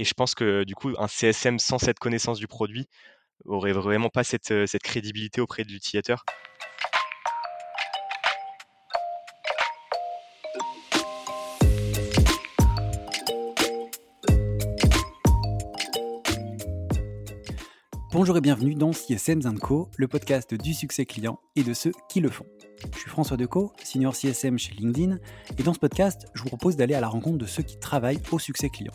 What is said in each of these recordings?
et je pense que du coup, un CSM sans cette connaissance du produit aurait vraiment pas cette, cette crédibilité auprès de l'utilisateur. Bonjour et bienvenue dans CSM Co, le podcast du succès client et de ceux qui le font. Je suis François Decaux, senior CSM chez LinkedIn, et dans ce podcast, je vous propose d'aller à la rencontre de ceux qui travaillent au succès client.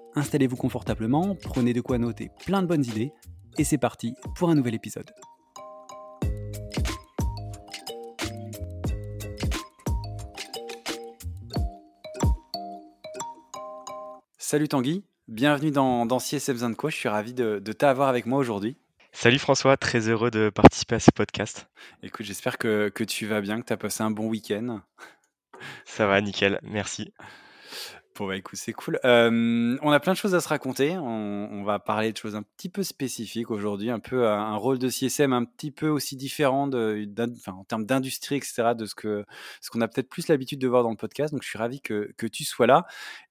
Installez-vous confortablement, prenez de quoi noter plein de bonnes idées, et c'est parti pour un nouvel épisode. Salut Tanguy, Bienvenue dans, dans CSM Co. Je suis ravi de, t'avoir avec moi aujourd'hui. Salut François, très heureux de participer à ce podcast. Écoute, j'espère que, que tu vas bien, que tu as passé un bon week-end. Ça va, nickel, merci. Bon, bah écoute, c'est cool. on a plein de choses à se raconter. On, va parler de choses un petit peu spécifiques aujourd'hui, un peu un rôle de CSM un petit peu aussi différent en termes d'industrie, etc., de ce que ce qu'on a peut-être plus l'habitude de voir dans le podcast. Donc, je suis ravi que, tu sois là.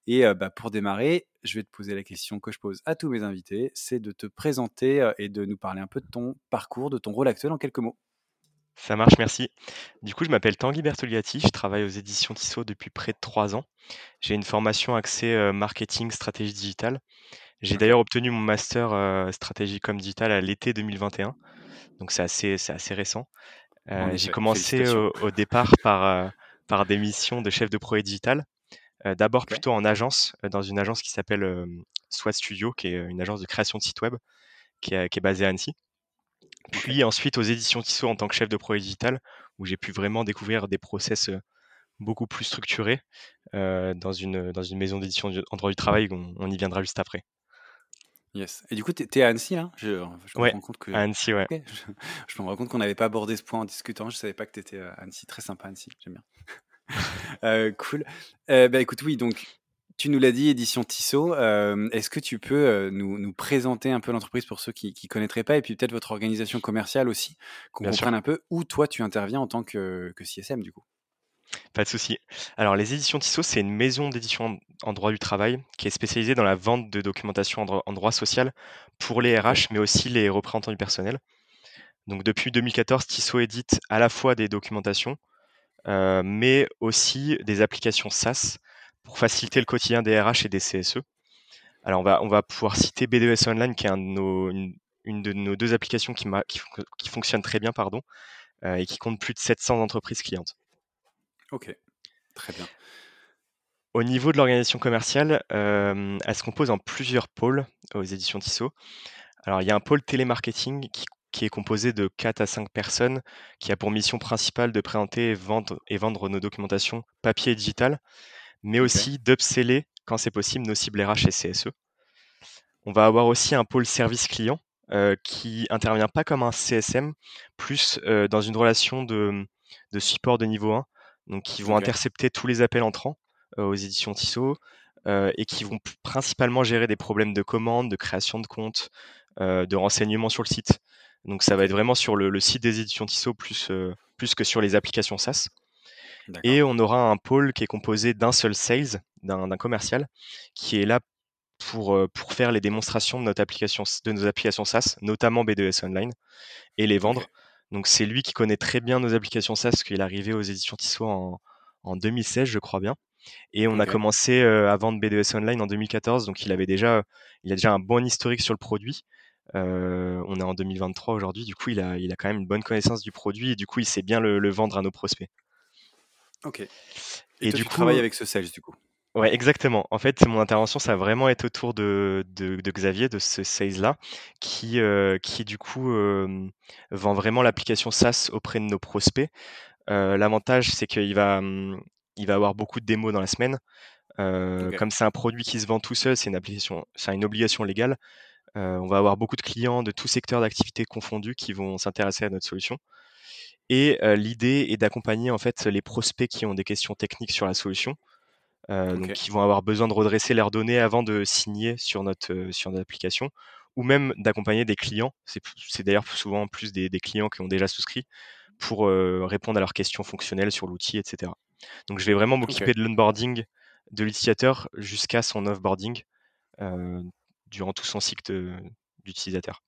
Et bah, pour démarrer, je vais te poser la question que je pose à tous mes invités, c'est de te présenter et de nous parler un peu de ton parcours, de ton rôle actuel en quelques mots. Ça marche, merci. Du coup, je m'appelle Tanguy Bertogliati, je travaille aux éditions Tissot depuis près de trois ans. J'ai une formation axée euh, marketing, stratégie digitale. J'ai d'ailleurs obtenu mon master euh, stratégie comme digital à l'été 2021, donc c'est assez, c'est assez récent. Euh, j'ai commencé au, départ par, par des missions de chef de projet digital. D'abord plutôt en agence, dans une agence qui s'appelle SWAT Studio, qui est une agence de création de sites web, qui est, qui est basée à Annecy. Puis ensuite aux éditions Tissot en tant que chef de projet digital, où j'ai pu vraiment découvrir des process beaucoup plus structurés dans, une, dans une maison d'édition en droit du travail. On, y viendra juste après. Yes. Et du coup, tu es à Annecy, là? Je, me rends compte que... à Annecy, ouais. Je, me rends compte qu'on n'avait pas abordé ce point en discutant. Je savais pas que tu étais à Annecy. Très sympa, Annecy. J'aime bien. cool. bah, écoute, oui, donc tu nous l'as dit, édition Tissot. Euh, est-ce que tu peux euh, nous, présenter un peu l'entreprise pour ceux qui ne connaîtraient pas et puis peut-être votre organisation commerciale aussi, qu'on comprenne un peu où toi tu interviens en tant que, CSM du coup? Pas de souci. Alors, les éditions Tissot, c'est une maison d'édition en droit du travail qui est spécialisée dans la vente de documentation en droit, social pour les RH, mais aussi les représentants du personnel. Donc, depuis 2014, Tissot édite à la fois des documentations, euh, mais aussi des applications SaaS pour faciliter le quotidien des RH et des CSE. Alors on va, on va pouvoir citer BDS Online, qui est une, de nos deux applications qui, qui, fonctionne très bien pardon, euh, et qui compte plus de 700 entreprises clientes. Ok, très bien. Au niveau de l'organisation commerciale, euh, elle se compose en plusieurs pôles aux éditions Tissot. Alors il y a un pôle télémarketing qui, qui est composé de 4 à 5 personnes, qui a pour mission principale de présenter et vendre, et vendre nos documentations papier et digital mais aussi d'upseller, quand c'est possible, nos cibles RH et CSE. On va avoir aussi un pôle service client euh, qui intervient pas comme un CSM, plus euh, dans une relation de, support de niveau 1, donc qui vont intercepter tous les appels entrants euh, aux éditions Tissot et qui vont principalement gérer des problèmes de commande, de création de compte, de renseignements sur le site. Donc ça va être vraiment sur le, site des éditions Tissot plus, plus que sur les applications SaaS. Et on aura un pôle qui est composé d'un seul sales, d'un commercial, qui est là pour, euh, pour faire les démonstrations de, notre application, de nos applications SaaS, notamment B2S Online, et les vendre. Donc c'est lui qui connaît très bien nos applications SaaS, parce qu'il est arrivé aux éditions Tissot en, en 2016, je crois bien. Et on a commencé euh, à vendre B2S Online en 2014, donc il avait déjà, il a déjà un bon historique sur le produit. Euh, on est en 2023 aujourd'hui, du coup il a, il a quand même une bonne connaissance du produit et du coup il sait bien le vendre à nos prospects. Ok. Et, du tu coup, travailles avec ce sales du coup? Ouais, exactement. En fait, mon intervention, ça va vraiment être autour de, de, Xavier, de ce sales-là, qui, euh, qui du coup vend vraiment l'application SaaS auprès de nos prospects. Euh, l'avantage, c'est qu'il va, il va avoir beaucoup de démos dans la semaine. Comme c'est un produit qui se vend tout seul, c'est une application c'est une obligation légale, on va avoir beaucoup de clients de tous secteurs d'activité confondus qui vont s'intéresser à notre solution et l'idée est d'accompagner en fait les prospects qui ont des questions techniques sur la solution, donc qui vont avoir besoin de redresser leurs données avant de signer sur notre, sur notre application ou même d'accompagner des clients. C'est d'ailleurs souvent plus des des clients qui ont déjà souscrit pour, répondre à leurs questions fonctionnelles sur l'outil et cetera. Donc je vais vraiment m'occuper de l'onboarding de l'utilisateur jusqu'à son offboarding, durant tout son cycle d'utilisateur.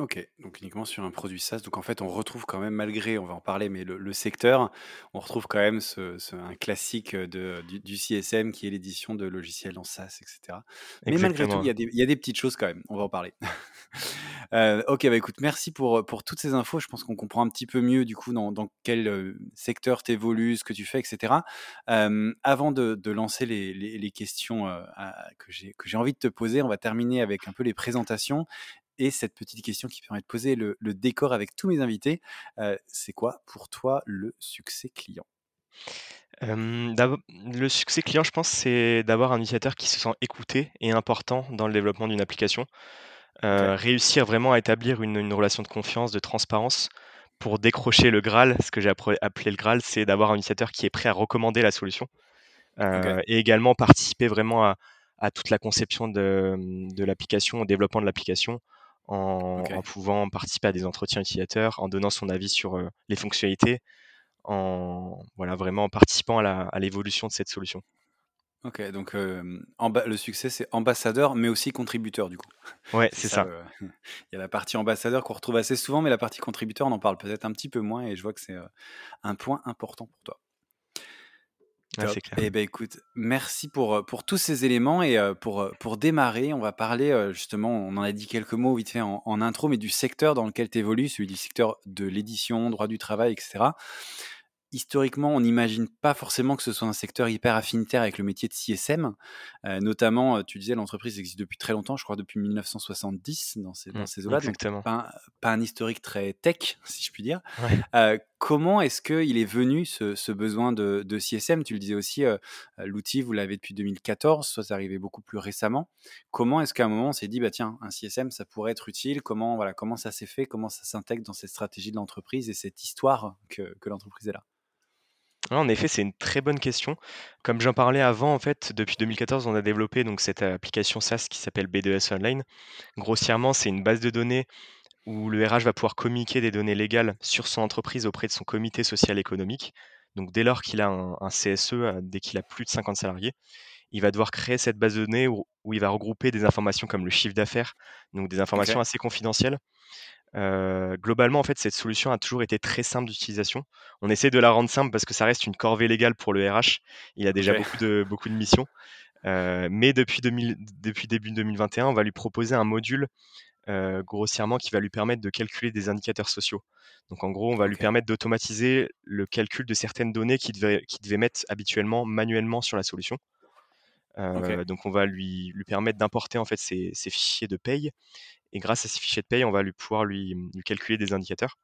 OK, donc uniquement sur un produit SaaS. Donc en fait, on retrouve quand même malgré on va en parler, mais le le secteur, on retrouve quand même ce ce un classique, de du du CSM qui est l'édition de logiciels en SaaS et cetera. Mais malgré tout, il y a des il y a des petites choses quand même, on va en parler. Heu, OK, bah, écoute, merci pour, toutes ces infos. Je pense qu'on comprend un petit peu mieux du coup dans dans quel, heu, secteur tu évolues, ce que tu fais et cetera. Hem, avant de de lancer les les les questions, à que j'ai envie de te poser, on va terminer avec un peu les présentations et cette petite question qui permet de poser le le décor avec tous mes invités. Heu, c'est quoi pour toi le succès client? Le succès client, je pense, c'est d'avoir un utilisateur qui se sent écouté et important dans le développement d'une application. Heu, réussir vraiment à établir une une relation de confiance, de transparence pour décrocher le Graal. Ce que j'ai appelé le Graal, c'est d'avoir un utilisateur qui est prêt à recommander la solution, heu et également participer vraiment à à toute la conception de, de l'application, au développement de l'application en pouvant participer à des entretiens utilisateurs, en donnant son avis sur, les fonctionnalités, en voilà, vraiment en participant à l'évolution de cette solution. OK, donc le succès, c'est ambassadeur, mais aussi contributeur du coup? Ouais, C'est ça ça. le il y a la partie ambassadeur qu'on retrouve assez souvent, mais la partie contributeur, on en parle peut-être un petit peu moins et je vois que c'est, un point important pour toi. C'est clair. et beh, écoute, merci pour, heu, pour tous ces éléments et heu, pour, heu, pour démarrer, on va parler, justement, on en a dit quelques mots vite fait en en intro, mais du secteur dans lequel tu évolues, celui du secteur de l'édition, droit du travail et cetera. Historiquement, on n'imagine pas forcément que ce soit un secteur hyper affinitaire avec le métier de CSM. Notamment, tu disais l'entreprise existe depuis très longtemps, je crois depuis 1970 dans ces dans Mmh, ces eaux-là, donc exactement. pas un pas un historique très tech, si je puis dire. Ouais. Comment est-ce qu'il est venu ce besoin de CSM? Tu le disais aussi, heu, heu, l'outil vous l'avez depuis 2014, soit c'est arrivé beaucoup plus récemment. Comment est-ce qu'à un moment on s'est dit: «Bah tiens, un CSM ça pourrait être utile»? Comment voilà, comment ça s'est fait? Comment ça s'intègre dans cette stratégie de l'entreprise et cette histoire que l'entreprise est là? En effet, c'est une très bonne question. Comme j'en parlais avant, en fait, depuis 2014, on a développé donc cette application SaaS qui s'appelle B2S Online. Grossièrement, c'est une base de données où le RH va pouvoir communiquer des données légales sur son entreprise auprès de son comité social économique. Donc dès lors qu'il a un, un CSE, euh, dès qu'il a plus de 50 salariés, il va devoir créer cette base de données où, où il va regrouper des informations comme le chiffre d'affaires, donc des informations assez confidentielles, Heu, globalement, en fait, cette solution a toujours été très simple d'utilisation. On essaie de la rendre simple parce que ça reste une corvée légale pour le RH. Il a déjà beaucoup de beaucoup de missions, heu, mais depuis 2000 depuis début 2021, on va lui proposer un module, grossièrement qui va lui permettre de calculer des indicateurs sociaux. Donc en gros, on va lui permettre d'automatiser le calcul de certaines données qu'il devait mettre habituellement manuellement sur la solution. Donc on va lui lui permettre d'importer, en fait, ses ses fichiers de paye et grâce à ces fichiers de paye, on va lui pouvoir lui, lui calculer des indicateurs.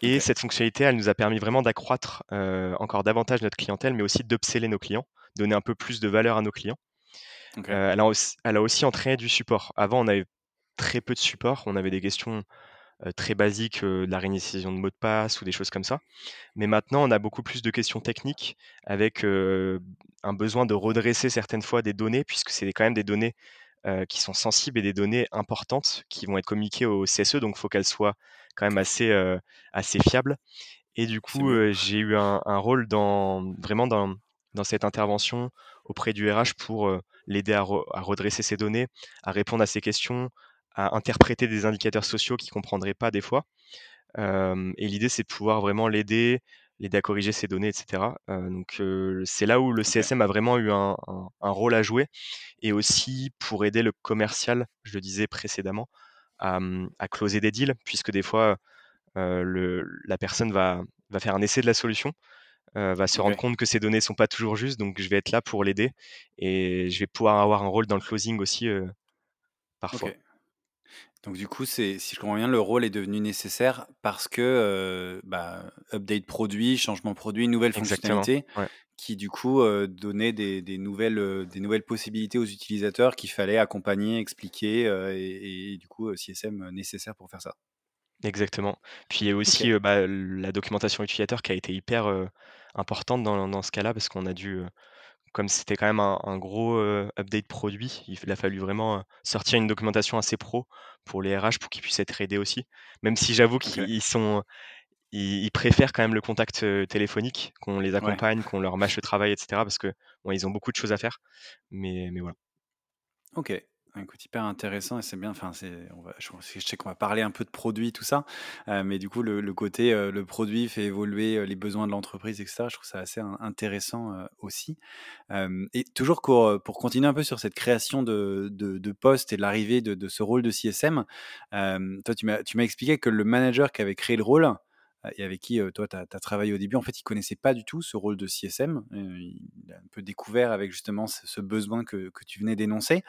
Et cette fonctionnalité, elle nous a permis vraiment d'accroître, encore davantage notre clientèle, mais aussi d'upseller nos clients, donner un peu plus de valeur à nos clients. Elle a auss elle a aussi entraîné du support. Avant, on avait très peu de support, on avait des questions, très basiques, de la réinitialisation de mots de passe ou des choses comme ça. Mais maintenant, on a beaucoup plus de questions techniques avec, un besoin de redresser certaines fois des données puisque c'est quand même des données, qui sont sensibles et des données importantes qui vont être communiquées au CSE, donc il faut qu'elles soient quand même assez, assez fiables. Et du coup, j'ai eu un un rôle dans vraiment dans dans cette intervention auprès du RH pour, l'aider à re à redresser ses données, à répondre à ses questions, à interpréter des indicateurs sociaux qu'il comprendrait pas des fois. Et l'idée, c'est de pouvoir vraiment l'aider, l'aider à corriger ses données et cetera. Heu, donc c'est là où le CSM a vraiment eu un un un rôle à jouer et aussi pour aider le commercial, je le disais précédemment, à, mmh, à closer des deals puisque des fois, le la personne va va faire un essai de la solution, va se rendre compte que ses données sont pas toujours justes, donc je vais être là pour l'aider et je vais pouvoir avoir un rôle dans le closing aussi, OK. Donc du coup, c'est si je comprends bien, le rôle est devenu nécessaire parce que, heu, bah, update produit, changement produit, nouvelles Exactement, fonctionnalités ouais. qui du coup, heu, donnaient des des nouvelles, heu, des nouvelles possibilités aux utilisateurs qu'il fallait accompagner, expliquer, heu et et du coup, CSM nécessaire pour faire ça. Exactement. Puis il y a aussi, bah, la documentation utilisateur qui a été hyper, importante dans dans ce cas-là parce qu'on a dû, comme c'était quand même un un gros, update produit, il a fallu vraiment, sortir une documentation assez pro pour les RH pour qu'ils puissent être aidés aussi. Même si j'avoue qu'ils sont ils ils préfèrent quand même le contact, téléphonique, qu'on les ouais. accompagne, qu'on leur mâche le travail et cetera parce que, bon, ils ont beaucoup de choses à faire. Mais mais voilà. OK. Écoute, hyper intéressant et c'est bien. Enfin, c'est, on je, sais qu'on va parler un peu de produits, tout ça, euh, mais du coup, le, côté, euh, le produit fait évoluer euh, les besoins de l'entreprise, etc. Je trouve ça assez in- intéressant aussi. Et toujours pour, pour continuer un peu sur cette création de, de, de postes et l'arrivée de, de ce rôle de CSM, toi, tu m'as, tu m'as expliqué que le manager qui avait créé le rôle et avec qui toi, tu as, travaillé au début, en fait, il connaissait pas du tout ce rôle de CSM. Il a un peu découvert avec justement ce, besoin que, que tu venais d'énoncer.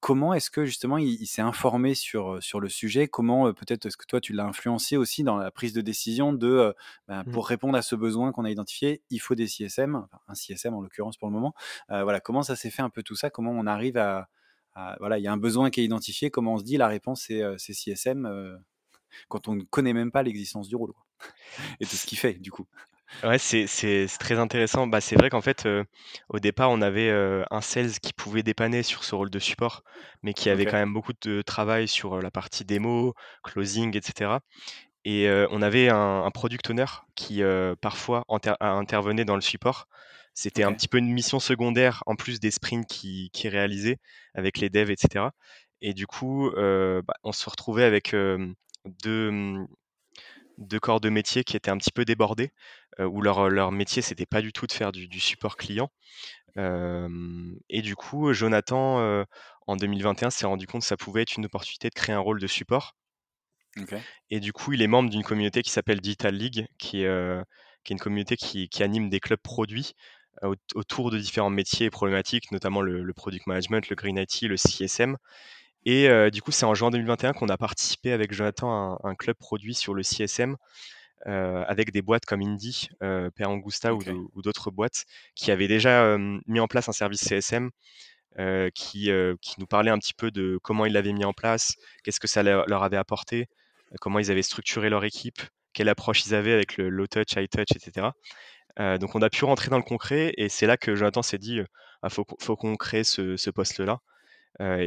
Comment est-ce que justement il, il s'est informé sur, sur le sujet? Comment, peut-être est-ce que toi tu l'as influencé aussi dans la prise de décision de, ben, Mmh. pour répondre à ce besoin qu'on a identifié, il faut des CSM, enfin un CSM en l'occurrence pour le moment. Voilà, comment ça s'est fait un peu tout ça? Comment on arrive à à voilà, il y a un besoin qui est identifié, comment on se dit la réponse c'est, CSM, quand on ne connaît même pas l'existence du rôle quoi et de ce qu'il fait du coup? Ouais, c'est c'est c'est très intéressant. Bah, c'est vrai qu'en fait, au départ, on avait, un sales qui pouvait dépanner sur ce rôle de support, mais qui avait quand même beaucoup de travail sur, la partie démo, closing et cetera et on avait un un product owner qui, parfois inter intervenait dans le support. C'était un petit peu une mission secondaire en plus des sprints qu'il qu'il réalisait avec les devs et cetera et du coup, bah, on se retrouvait avec, hem, 2, 2 corps de métier qui étaient un petit peu débordés, heu, où leur, leur métier, c'était pas du tout de faire du du support client. Et du coup, Jonathan, heu, en 2021, s'est rendu compte que ça pouvait être une opportunité de créer un rôle de support. Et du coup, il est membre d'une communauté qui s'appelle Digital League, qui est, heu, qui est une communauté qui qui anime des clubs produits, autour de différents métiers et problématiques, notamment le le product management, le green IT, le CSM et heu, du coup, c'est en juin 2021 qu'on a participé avec Jonathan à un un club produit sur le CSM heu, avec des boîtes comme Indie, heu, Per Angusta ou d'autres boîtes qui avaient déjà, mis en place un service CSM, qui, nous parlait un petit peu de comment ils l'avaient mis en place, qu'est-ce que ça leur avait apporté, comment ils avaient structuré leur équipe, quelle approche ils avaient avec le low touch, high touch et cetera. Heu, donc on a pu rentrer dans le concret et c'est là que Jonathan s'est dit, heu: «Ah faut qu'on faut qu'on crée ce ce poste-là».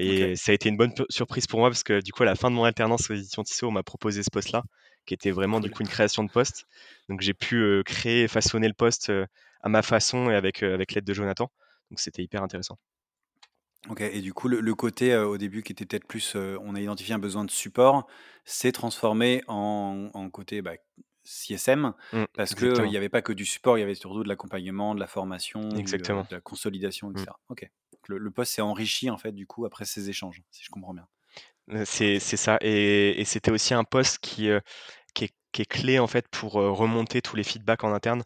OK, et ça a été une bonne surprise pour moi parce que du coup, à la fin de mon alternance aux éditions Tissot, on m'a proposé ce poste-là, qui était vraiment du coup une création de poste. Donc j'ai pu, créer et façonner le poste, à ma façon et avec, avec l'aide de Jonathan. Donc c'était hyper intéressant. OK et du coup, le le côté, au début qui était peut-être plus, on a identifié un besoin de support, s'est transformé en en côté, bah, CSM Mmh, parce qu'il exactement, y avait pas que du support, il y avait surtout de l'accompagnement, de la formation, exactement. de la consolidation Mmh. cetera. OK. Le le poste s'est enrichi en fait du coup après ces échanges, si je comprends bien? C'est ça et et c'était aussi un poste qui, est qui est clé en fait pour, remonter tous les feedbacks en interne.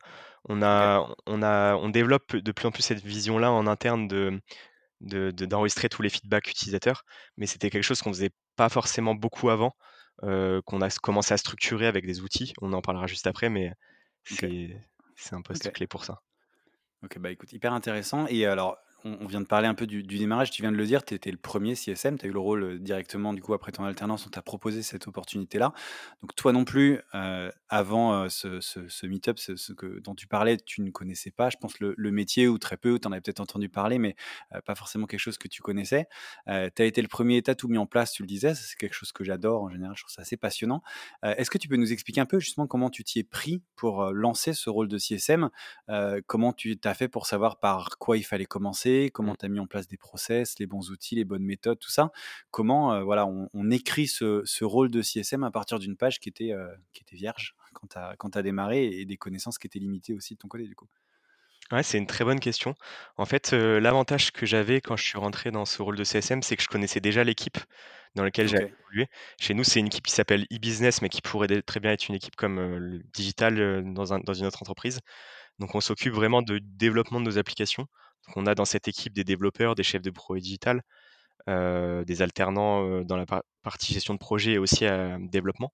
On a on a on développe de plus en plus cette vision-là en interne de de de d'enregistrer tous les feedbacks utilisateurs, mais c'était quelque chose qu'on faisait pas forcément beaucoup avant, qu'on a commencé à structurer avec des outils. On en parlera juste après, mais c'est un poste clé pour ça. OK, bah, écoute, hyper intéressant et alors, on vient de parler un peu du démarrage, tu viens de le dire, tu étais le premier CSM, tu as eu le rôle, heu, directement du coup après ton alternance, on t'a proposé cette opportunité-là. Donc toi non plus, heu, avant, heu, ce ce meet-up, ce que dont tu parlais, tu ne connaissais pas, je pense le métier ou très peu, ou tu en avais peut-être entendu parler, mais, pas forcément quelque chose que tu connaissais. Heu, tu as été le premier, tu tout mis en place, tu le disais, c'est quelque chose que j'adore en général, je trouve ça assez passionnant. Est-ce que tu peux nous expliquer un peu justement comment tu t'y es pris pour, lancer ce rôle de CSM? Comment tu tu as fait pour savoir par quoi il fallait commencer? Mmh. Comment tu as mis en place des process, les bons outils, les bonnes méthodes, tout ça? Comment, voilà, on on écrit ce ce rôle de CSM à partir d'une page qui était, heu, qui était vierge quand tu as quand tu as démarré et des connaissances qui étaient limitées aussi de ton côté, du coup? Ouais, c'est une très bonne question. En fait, l'avantage que j'avais quand je suis rentré dans ce rôle de CSM, c'est que je connaissais déjà l'équipe dans laquelle j'allais OK, évoluer. Chez nous, c'est une équipe qui s'appelle e-business, mais qui pourrait très bien être une équipe comme, le digital, dans un dans une autre entreprise. Donc on s'occupe vraiment de développement de nos applications. Donc on a dans cette équipe des développeurs, des chefs de projet digital, des alternants, dans la partie gestion de projet et aussi, développement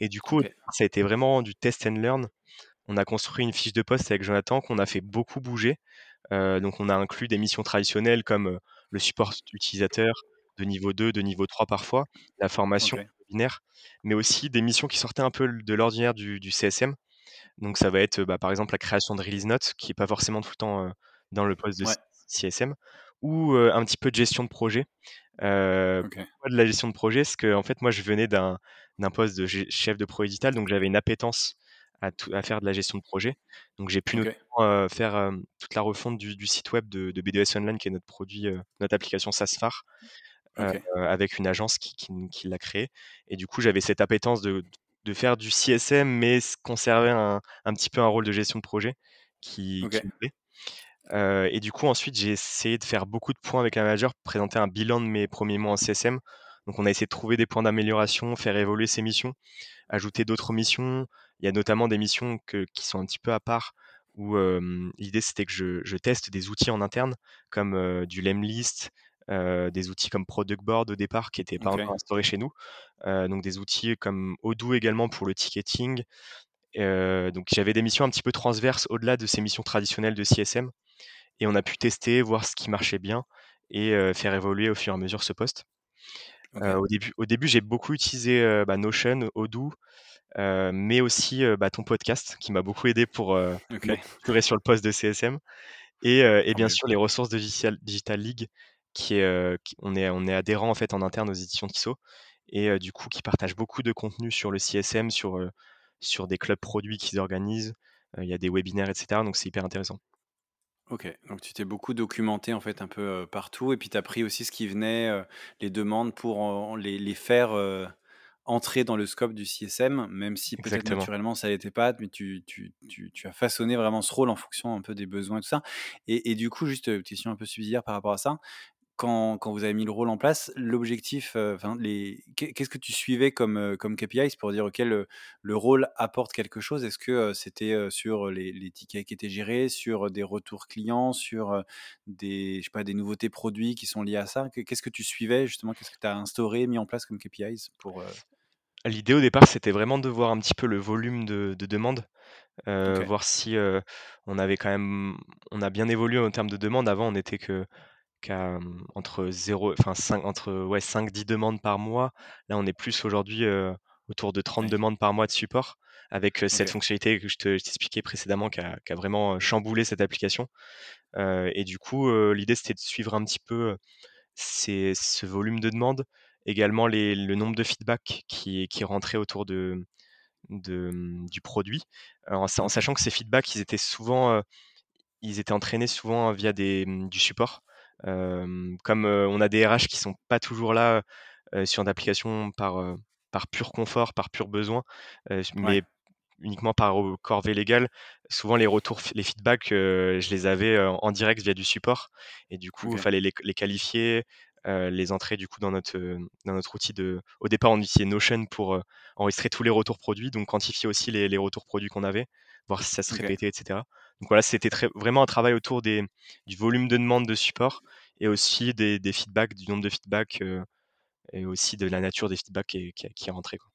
et du coup, ça a été vraiment du test and learn. On a construit une fiche de poste avec Jonathan qu'on a fait beaucoup bouger. donc on a inclus des missions traditionnelles comme, le support utilisateur de niveau 2, de niveau 3 parfois, la formation binaire, mais aussi des missions qui sortaient un peu de l'ordinaire du CSM. Donc ça va être, bah, par exemple, la création de release notes qui est pas forcément tout le temps, dans le poste de Ouais. CSM ou, un petit peu de gestion de projet. OK. pourquoi de la gestion de projet? Parce qu'en fait, moi, je venais d'un poste de chef de pro digital, donc j'avais une appétence à à faire de la gestion de projet. Donc j'ai pu notamment, faire, toute la refonte du site web de BDS Online qui est notre produit, notre application OK. avec une agence qui qui l'a créé et du coup, j'avais cette appétence de de faire du CSM, mais conserver un un petit peu un rôle de gestion de projet qui OK. qui et du coup, ensuite, j'ai essayé de faire beaucoup de points avec un manager, présenter un bilan de mes premiers mois en CSM. Donc on a essayé de trouver des points d'amélioration, faire évoluer ces missions, ajouter d'autres missions. Il y a notamment des missions que qui sont un petit peu à part où, l'idée c'était que je je teste des outils en interne comme, du Lemlist, des outils comme Product Board au départ qui étaient pas OK. encore instaurés chez nous. donc des outils comme Odoo également pour le ticketing. Donc j'avais des missions un petit peu transverses au-delà de ces missions traditionnelles de CSM et on a pu tester, voir ce qui marchait bien et faire évoluer au fur et à mesure ce poste. OK. au début au début, j'ai beaucoup utilisé, bah, Notion, Odoo, mais aussi, bah, ton podcast qui m'a beaucoup aidé pour, me structurer sur le poste de CSM et bien sûr les ressources de Digital League qui est, on est on est adhérent en fait en interne aux éditions Tissot et du coup qui partagent beaucoup de contenu sur le CSM, sur, sur des clubs produits qu'ils organisent. il y a des webinaires et cetera, donc c'est hyper intéressant. OK, donc tu t'es beaucoup documenté en fait un peu, partout et puis tu as pris aussi ce qui venait, les demandes pour les les faire, entrer dans le scope du CSM, même si peut-être naturellement ça l'était pas, mais tu tu tu tu as façonné vraiment ce rôle en fonction un peu des besoins et tout ça et et du coup juste, heu, question un peu subsidiaire par rapport à ça, quand quand vous avez mis le rôle en place, l'objectif, heu, enfin les qu'est qu'est-ce que tu suivais comme, heu, comme KPIs pour dire: «OK, le le rôle apporte quelque chose»? Est-ce que, heu, c'était, sur, les les tickets qui étaient gérés, sur, des retours clients, sur, des je sais pas, des nouveautés produits qui sont liées à ça? Qu'est qu'est-ce que tu suivais justement? Qu'est-ce que tu as instauré, mis en place comme KPIs pour, L'idée au départ, c'était vraiment de voir un petit peu le volume de de OK, voir si, on avait quand même on a bien évolué en termes de demandes. Avant, on était que entre 0 enfin 5 entre, ouais, 5-10 demandes par mois. Là, on est plus aujourd'hui, autour de 30 oui, demandes par mois de support avec, cette fonctionnalité que je te je t'expliquais précédemment qui a qui a vraiment, chamboulé cette application. Et du coup, l'idée, c'était de suivre un petit peu, ce volume de demandes, également les le nombre de feedbacks qui qui rentrait autour de de, mmh, du produit, en en sachant que ces feedbacks, ils étaient souvent, ils étaient entraînés souvent via des, mmh, du support. Comme, on a des RH qui sont pas toujours là, sur une application par, par pur confort, par pur besoin, ouais, mais uniquement par, corvée légale. Souvent les retours les feedbacks, je les avais, en direct via du support et du coup, il fallait les les qualifier, les entrer du coup dans notre, dans notre outil de au départ, on utilisait Notion pour, enregistrer tous les retours produits, donc quantifier aussi les les retours produits qu'on avait, voir si ça se répétait et cetera. Donc voilà, c'était vraiment un travail autour du volume de demande de support et aussi des feedbacks, du nombre de feedbacks, heu et aussi de la nature des feedbacks qui est rentrée, quoi.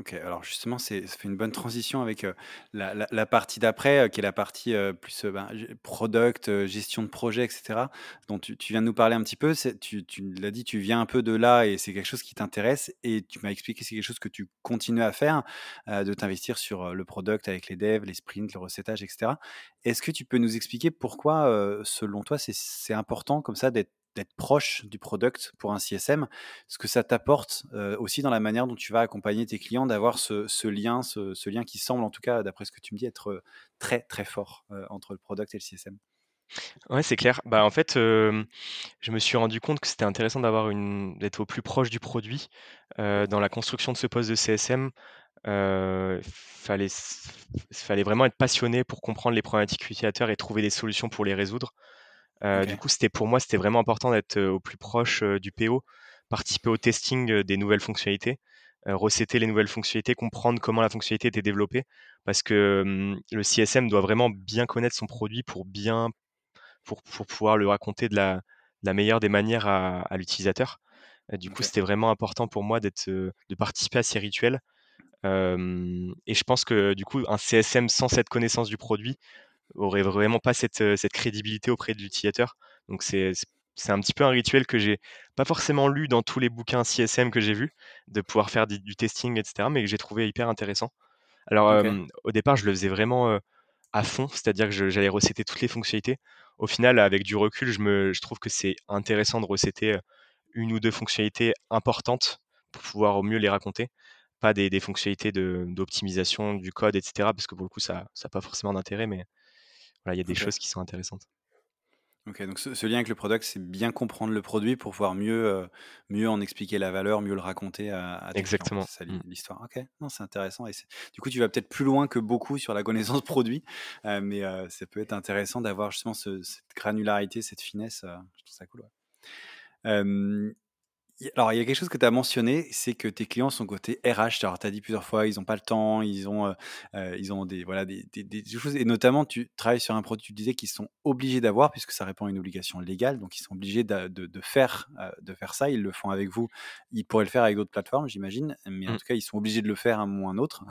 OK, alors justement, ça fait une bonne transition avec, la partie d'après, qui est la partie, plus, ben, product, gestion de projet et cetera, dont tu viens de nous parler un petit peu. Tu l'as dit, tu viens un peu de là et c'est quelque chose qui t'intéresse et tu m'as expliqué c'est quelque chose que tu continues à faire, de t'investir sur, le product avec les devs, les sprints, le recettage et cetera. Est-ce que tu peux nous expliquer pourquoi, selon toi, c'est important comme ça d'être d'être proche du product pour un CSM? Ce que ça t'apporte, heu, aussi dans la manière dont tu vas accompagner tes clients, d'avoir ce ce lien ce ce lien qui semble, en tout cas, d'après ce que tu me dis, être, heu, très, très fort, heu, entre le product et le CSM. Ouais, c'est clair. Bah, en fait, je me suis rendu compte que c'était intéressant d'avoir une d'être au plus proche du produit, dans la construction de ce poste de CSM. Heu, fallait fallait vraiment être passionné pour comprendre les problématiques utilisateurs et trouver des solutions pour les résoudre. Heu, du coup, c'était pour moi, c'était vraiment important d'être, heu, au plus proche, heu, du PO, participer au testing, des nouvelles fonctionnalités, recéter les nouvelles fonctionnalités, comprendre comment la fonctionnalité était développée. Parce que, hem, le CSM doit vraiment bien connaître son produit pour bien pour pour pouvoir le raconter de la la meilleure des manières à, l'utilisateur. du coup, c'était vraiment important pour moi d'être, de participer à ces rituels. et je pense que du coup, un CSM sans cette connaissance du produit aurait vraiment pas cette, cette crédibilité auprès de l'utilisateur. Donc c'est c'est un petit peu un rituel que j'ai pas forcément lu dans tous les bouquins CSM que j'ai vus, de pouvoir faire du, testing, etc., mais que j'ai trouvé hyper intéressant. Alors, au départ, je le faisais vraiment à fond, c'est-à-dire que j'allais recéter toutes les fonctionnalités. Au final, avec du recul, je, me, je trouve que c'est intéressant de recéter une ou deux fonctionnalités importantes pour pouvoir au mieux les raconter, pas des, des fonctionnalités d'optimisation du code, etc., parce que pour le coup, ça n'a pas forcément d'intérêt, mais voilà, il y a des choses qui sont intéressantes. Ok, donc ce, lien avec le product, c'est bien comprendre le produit pour pouvoir mieux, euh, mieux en expliquer la valeur, mieux le raconter à, tes Exactement. C'est mmh. l'histoire. Ok, non, c'est intéressant. Et du coup, tu vas peut-être plus loin que beaucoup sur la connaissance produit, euh, mais euh, ça peut être intéressant d'avoir justement cette granularité, cette finesse. je trouve ça cool. Alors, il y a quelque chose que tu as mentionné, c'est que tes clients sont côté RH. Alors, tu as dit plusieurs fois, ils n'ont pas le temps, ils ont, euh, euh, ils ont des, voilà, des, choses. Et notamment, tu travailles sur un produit, tu disais qu'ils sont obligés d'avoir, puisque ça répond à une obligation légale. Donc, ils sont obligés de, faire, euh, de faire ça. Ils le font avec vous. Ils pourraient le faire avec d'autres plateformes, j'imagine. Mais en mmh. tout cas, ils sont obligés de le faire à un moment ou un autre.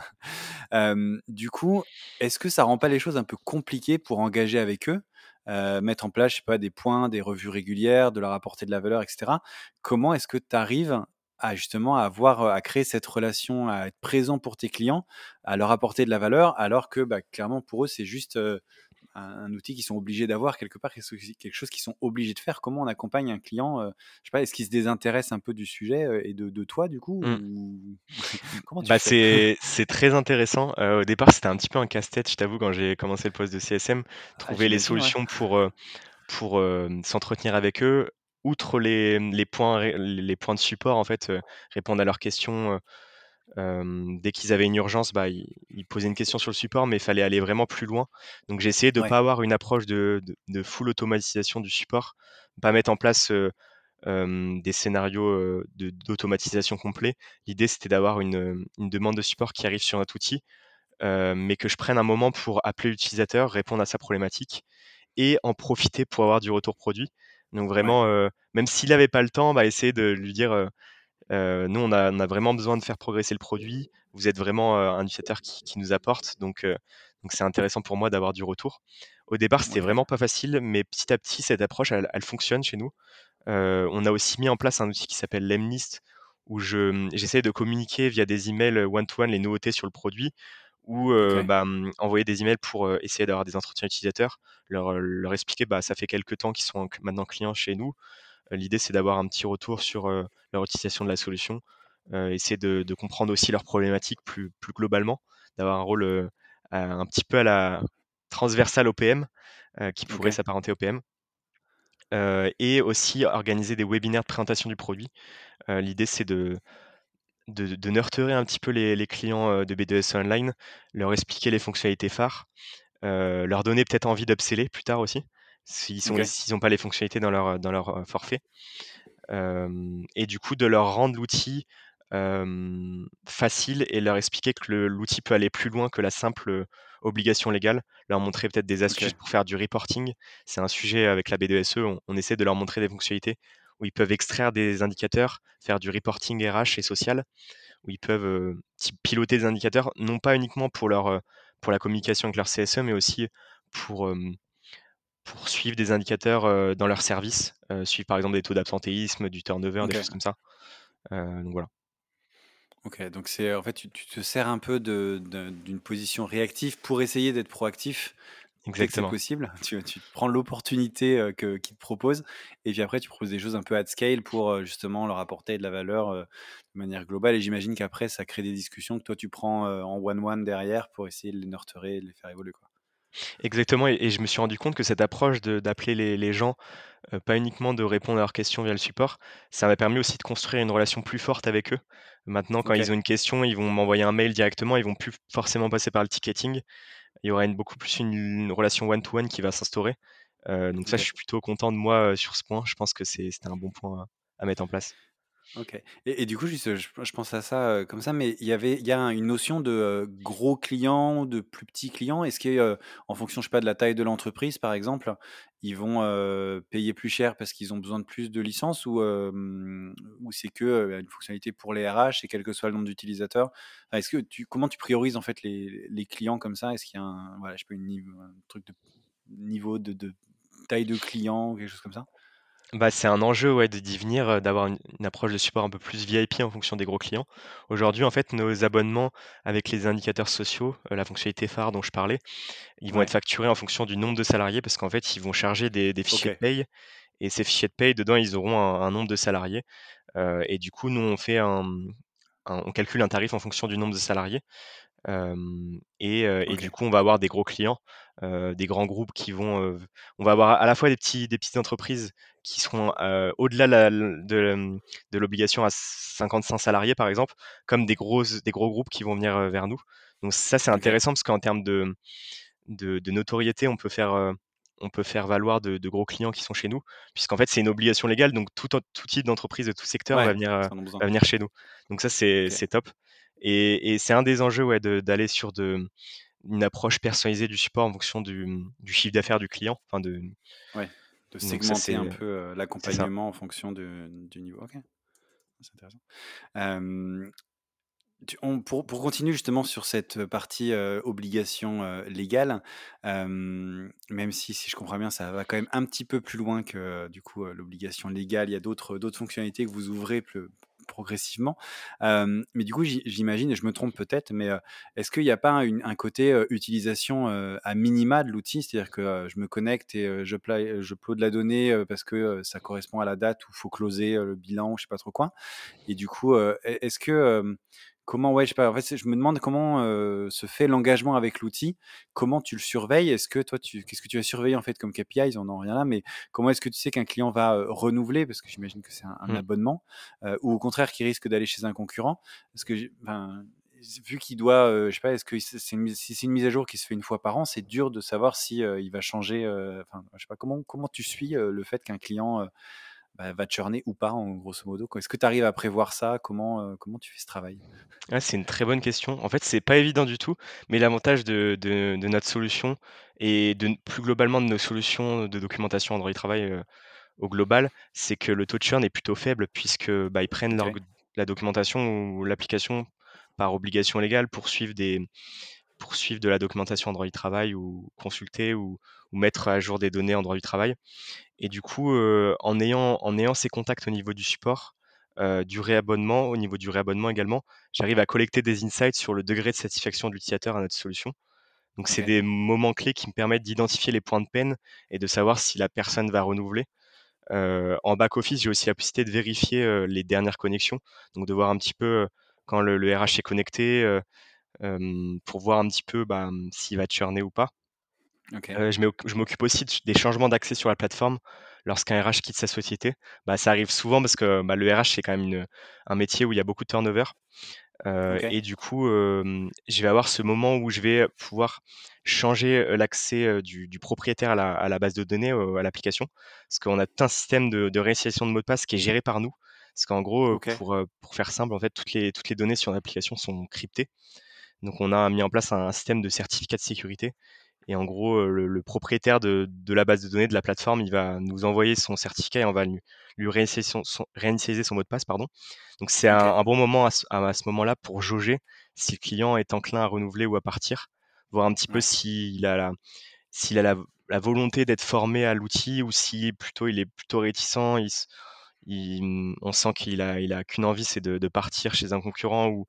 du coup, est-ce que ça rend pas les choses un peu compliquées pour engager avec eux? Euh, mettre en place, je sais pas, des points, des revues régulières, de leur apporter de la valeur, etc. Comment est-ce que tu arrives à justement avoir, à créer cette relation, à être présent pour tes clients, à leur apporter de la valeur, alors que bah, clairement pour eux c'est juste un, outil qu'ils sont obligés d'avoir quelque part, quelque chose qu'ils sont obligés de faire. Comment on accompagne un client Je sais pas, est-ce qu'il se désintéresse un peu du sujet et de, toi du coup mmh. Comment tu bah, c'est, très intéressant. au départ, c'était un petit peu un casse-tête, je t'avoue, quand j'ai commencé le poste de CSM, ah, trouver les solutions pour, pour s'entretenir avec eux. Outre les, les, points, les points de support, en fait, répondre à leurs questions, dès qu'ils avaient une urgence, bah, ils, posaient une question sur le support, mais il fallait aller vraiment plus loin. Donc j'ai essayé de ne pas avoir une approche de, de, full automatisation du support, pas mettre en place des scénarios d'automatisation complets. L'idée c'était d'avoir une, une, demande de support qui arrive sur notre outil, mais que je prenne un moment pour appeler l'utilisateur, répondre à sa problématique et en profiter pour avoir du retour produit. Donc vraiment, même s'il n'avait pas le temps, bah, essayer de lui dire euh, nous, on a, vraiment besoin de faire progresser le produit. Vous êtes vraiment euh, un utilisateur qui, nous apporte. Donc, euh, donc c'est intéressant pour moi d'avoir du retour. Au départ, c'était vraiment pas facile, mais petit à petit, cette approche, elle, fonctionne chez nous. on a aussi mis en place un outil qui s'appelle Lemlist, où j'essaie de communiquer via des emails one-to-one les nouveautés sur le produit, ou bah, envoyer des emails pour essayer d'avoir des entretiens utilisateurs, leur, leur expliquer bah, ça fait quelques temps qu'ils sont maintenant clients chez nous, L'idée, c'est d'avoir un petit retour sur leur utilisation de la solution, essayer de, comprendre aussi leurs problématiques plus, plus globalement, d'avoir un rôle un petit peu à la transversale OPM, qui pourrait s'apparenter au PM. et aussi organiser des webinaires de présentation du produit. L'idée, c'est de, de, de, nurturer un petit peu les, clients de B2S Online, leur expliquer les fonctionnalités phares, leur donner peut-être envie d'upseller plus tard aussi s'ils n'ont pas les fonctionnalités dans leur, dans leur forfait. et du coup, de leur rendre l'outil facile et leur expliquer que l'outil peut aller plus loin que la simple obligation légale, leur montrer peut-être des astuces pour faire du reporting. C'est un sujet avec la B2SE, on, essaie de leur montrer des fonctionnalités où ils peuvent extraire des indicateurs, faire du reporting RH et social, où ils peuvent piloter des indicateurs, non pas uniquement pour, leur, pour la communication avec leur CSE, mais aussi pour pour suivre des indicateurs dans leur service, suivre par exemple des taux d'absentéisme, du turnover, des choses comme ça. donc voilà. Ok, donc c'est en fait tu, te sers un peu d'une position réactive pour essayer d'être proactif Exactement. c'est possible. Tu, tu prends l'opportunité que qu'ils te proposent et puis après tu proposes des choses un peu at scale pour justement leur apporter de la valeur de manière globale. Et j'imagine qu'après ça crée des discussions que toi tu prends en one one derrière pour essayer de les nurturer, de les faire évoluer quoi. Exactement et je me suis rendu compte que cette approche d'appeler les gens, pas uniquement de répondre à leurs questions via le support, ça m'a permis aussi de construire une relation plus forte avec eux. Maintenant, quand ils ont une question, ils vont m'envoyer un mail directement, ils vont plus forcément passer par le ticketing. Il y aura une beaucoup plus une relation one to one qui va s'instaurer. donc ça, je suis plutôt content de moi, sur ce point. Je pense que c'était un bon point à mettre en place. OK et du coup, je pense à ça, comme ça, mais il y avait il y a un une notion de, heu, gros clients, de plus petits clients? Est-ce que, heu, en fonction, je sais pas, de la taille de l'entreprise, par exemple, ils vont, payer plus cher parce qu'ils ont besoin de plus de licences ou, ou c'est que, une fonctionnalité pour les RH et quel que soit le nombre d'utilisateurs? Est-ce que tu comment tu priorises, en fait, les clients comme ça? Est-ce qu'il y a un voilà, je sais pas, une truc de niveau de de taille de client quelque chose comme ça? Bah, c'est un enjeu, ouais, de d'y venir, heu, d'avoir une une approche de support un peu plus VIP en fonction des gros clients. Aujourd'hui, en fait, nos abonnements avec les indicateurs sociaux, heu, la fonctionnalité phare dont je parlais, ils vont être Ouais, facturés en fonction du nombre de salariés parce qu'en fait, ils vont charger des des fichiers de OK, paye et ces fichiers de paye, dedans, ils auront un un nombre de salariés, heu et du coup, nous, on fait un, un on calcule un tarif en fonction du nombre de salariés et et du OK, coup, on va avoir des gros clients, des grands groupes qui vont, on va avoir à la fois des petits des petites entreprises qui seront, au-delà la de, l'obligation à 55 salariés, par exemple, comme des grosses des gros groupes qui vont venir, vers nous. Donc ça, c'est intéressant parce qu'en termes de de de notoriété, on peut faire, on peut faire valoir de de gros clients qui sont chez nous, puisqu'en fait, c'est une obligation légale, donc tout tout type d'entreprise de tout secteur va venir, va venir chez nous. Donc ça, c'est OK. c'est top et et c'est un des enjeux, ouais, d'aller sur de une approche personnalisée du support en fonction du, mmh, du chiffre d'affaires du client, enfin de Ouais, de ça, segmenter un peu, ça. l'accompagnement en fonction de du niveau. OK, c'est intéressant. Hem, tu on pour pour continuer justement sur cette, partie, heu, obligation, légale, même si si je comprends bien, ça va quand même un petit peu plus loin que, euh, du coup, l'obligation légale. Il y a d'autres fonctionnalités que vous ouvrez ple progressivement. Mais du coup, j'i j'imagine et je me trompe peut-être, mais, est-ce qu'il n'y a pas un côté, utilisation, à minima de l'outil? C'est-à-dire que, je me connecte et je pla je upload la donnée, parce que, ça correspond à la date où il faut closer, le bilan, je sais pas trop quoi et du coup, est-ce que, comment ouais, je sais pas, en fait, je me demande comment, heu, se fait l'engagement avec l'outil? Comment tu le surveilles? Est-ce que toi, tu qu'est-ce que tu as surveillé, en fait, comme KPIs? On en revient là, mais comment est-ce que tu sais qu'un client va, heu, renouveler? Parce que j'imagine que c'est un un Mmh. abonnement, heu, ou au contraire qu'il risque d'aller chez un concurrent? Parce que enfin, vu qu'il doit, heu, je sais pas, est-ce que c'est une mise si c'est une mise à jour qui se fait une fois par an, c'est dur de savoir si, heu, il va changer, enfin, je sais pas, comment comment tu suis, le fait qu'un client, bah, va churner ou pas, en grosso modo? Est-ce que tu arrives à prévoir ça? Comment, comment tu fais ce travail? Ouais, c'est une très bonne question. En fait, c'est pas évident du tout, mais l'avantage de de de notre solution et de plus globalement de nos solutions de documentation Android Travail, heu, au global, c'est que le taux de churn est plutôt faible puisque, bah, ils prennent leur la documentation ou l'application par obligation légale pour suivre des pour suivre de la documentation Android Travail ou consulter ou ou mettre à jour des données Android Travail. Et du coup, heu, en ayant en ayant ces contacts au niveau du support, heu, du réabonnement, au niveau du réabonnement également, j'arrive à collecter des insights sur le degré de satisfaction de l'utilisateur à notre solution. Donc c'est des moments clés qui me permettent d'identifier les points de peine et de savoir si la personne va renouveler. Heu, en back office, j'ai aussi la possibilité de vérifier, les dernières connexions, donc de voir un petit peu, quand le le RH est connecté, pour voir un petit peu, bah, mmh, s'il va churner ou pas. Heu, je m'oc je m'occupe aussi de des changements d'accès sur la plateforme. Lorsqu'un RH quitte sa société, bah, ça arrive souvent parce que, bah, le RH, c'est quand même une, un métier où il y a beaucoup de turnover, OK, et du coup, je vais avoir ce moment où je vais pouvoir changer, l'accès, du du propriétaire à la à la base de données, à l'application. Parce qu'on a tout un système de de réinitialisation de mots de passe qui est géré par nous. Parce qu'en gros, pour, faire simple, en fait, toutes les toutes les données sur l'application sont cryptées. Donc on a mis en place un système de certificat de sécurité et en gros, heu, le le propriétaire de de la base de données, de la plateforme, il va nous envoyer son certificat et on va lui lui réinitialiser son son réinitialiser son mot de passe, pardon. Donc c'est un bon moment à ce à ce moment-là pour jauger si le client est enclin à renouveler ou à partir, voir un petit peu s'il a la s'il a la la volonté d'être formé à l'outil ou si plutôt il est plutôt réticent, il s il, on sent qu'il a il a qu'une envie, c'est de de partir chez un concurrent ou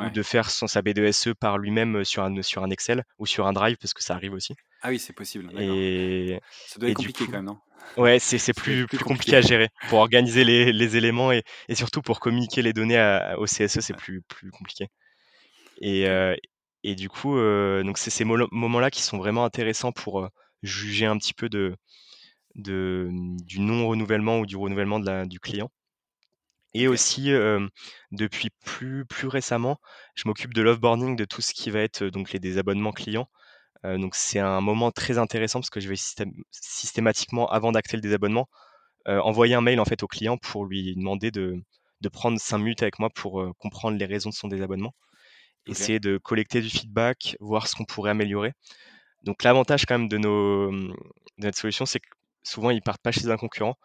ou de faire son sa BDSE par lui-même, sur un sur un Excel ou sur un Drive parce que ça arrive aussi. Ah oui, c'est possible, d'accord. Et Ça doit être compliqué coup quand même, non? ouais, c'est plus plus plus compliqué. compliqué à gérer. Pour organiser les les éléments et et surtout pour communiquer les données à au CSE, c'est Ouais, plus plus compliqué. Et et du coup, donc c'est ces moments-là qui sont vraiment intéressants pour, juger un petit peu de de, mmh, du non renouvellement ou du renouvellement de la du client. Et OK, aussi, depuis plus plus récemment, je m'occupe de l'offboarding de tout ce qui va être, donc les désabonnements clients. Donc c'est un moment très intéressant parce que je vais systém systématiquement, avant d'acter le désabonnement, envoyer un mail en fait au client pour lui demander de de prendre 5 minutes avec moi pour euh, comprendre les raisons de son désabonnement, Ok. essayer de collecter du feedback, voir ce qu'on pourrait améliorer. Donc l'avantage quand même de, nos, de notre solution, c'est que souvent ils partent pas chez un concurrent.